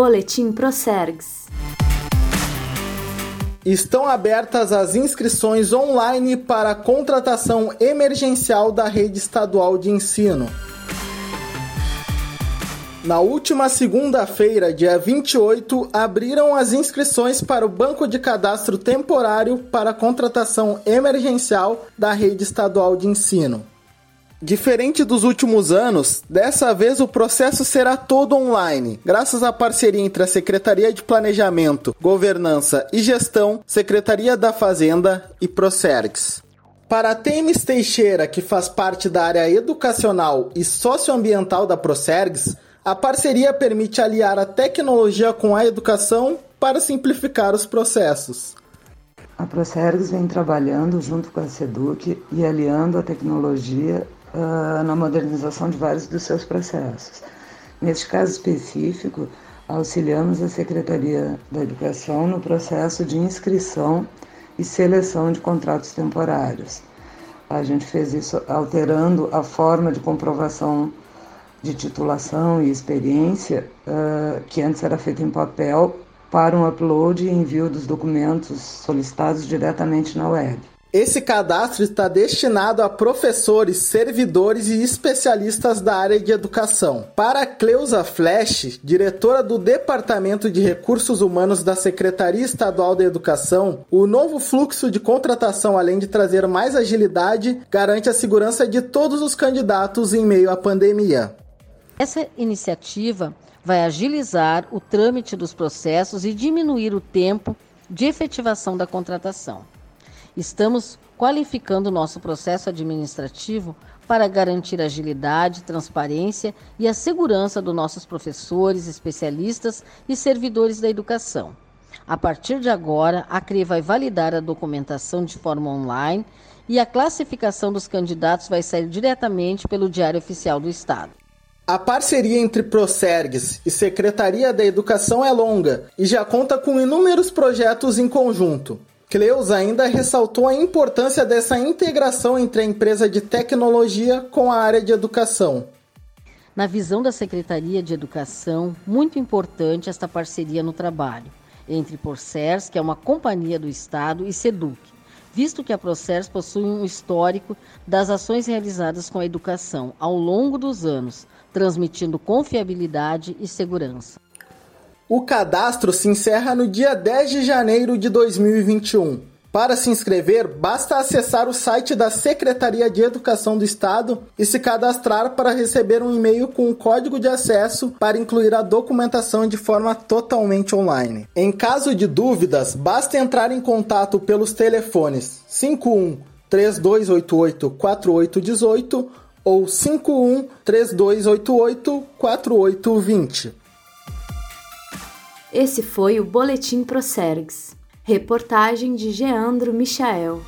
Boletim Procergs. Estão abertas as inscrições online para a contratação emergencial da rede estadual de ensino. Na última segunda-feira, dia 28, abriram as inscrições para o Banco de Cadastro Temporário para contratação emergencial da rede estadual de ensino. Diferente dos últimos anos, dessa vez o processo será todo online, graças à parceria entre a Secretaria de Planejamento, Governança e Gestão, Secretaria da Fazenda e Procergs. Para Temes Teixeira, que faz parte da área educacional e socioambiental da Procergs, a parceria permite aliar a tecnologia com a educação para simplificar os processos. A Procergs vem trabalhando junto com a SEDUC e aliando a tecnologia uh, na modernização de vários dos seus processos. Neste caso específico, auxiliamos a Secretaria da Educação no processo de inscrição e seleção de contratos temporários. A gente fez isso alterando a forma de comprovação de titulação e experiência, uh, que antes era feita em papel, para um upload e envio dos documentos solicitados diretamente na web. Esse cadastro está destinado a professores, servidores e especialistas da área de educação. Para Cleusa Flash, diretora do Departamento de Recursos Humanos da Secretaria Estadual da Educação, o novo fluxo de contratação, além de trazer mais agilidade, garante a segurança de todos os candidatos em meio à pandemia. Essa iniciativa vai agilizar o trâmite dos processos e diminuir o tempo de efetivação da contratação. Estamos qualificando nosso processo administrativo para garantir agilidade, transparência e a segurança dos nossos professores, especialistas e servidores da educação. A partir de agora, a CRE vai validar a documentação de forma online e a classificação dos candidatos vai sair diretamente pelo Diário Oficial do Estado. A parceria entre Procergs e Secretaria da Educação é longa e já conta com inúmeros projetos em conjunto. Cleus ainda ressaltou a importância dessa integração entre a empresa de tecnologia com a área de educação. Na visão da Secretaria de Educação, muito importante esta parceria no trabalho entre Procers, que é uma companhia do Estado, e Seduc, visto que a Procers possui um histórico das ações realizadas com a educação ao longo dos anos, transmitindo confiabilidade e segurança. O cadastro se encerra no dia 10 de janeiro de 2021. Para se inscrever, basta acessar o site da Secretaria de Educação do Estado e se cadastrar para receber um e-mail com um código de acesso para incluir a documentação de forma totalmente online. Em caso de dúvidas, basta entrar em contato pelos telefones 51 3288 4818 ou 51 3288 4820. Esse foi o Boletim Procergs. Reportagem de Geandro Michael.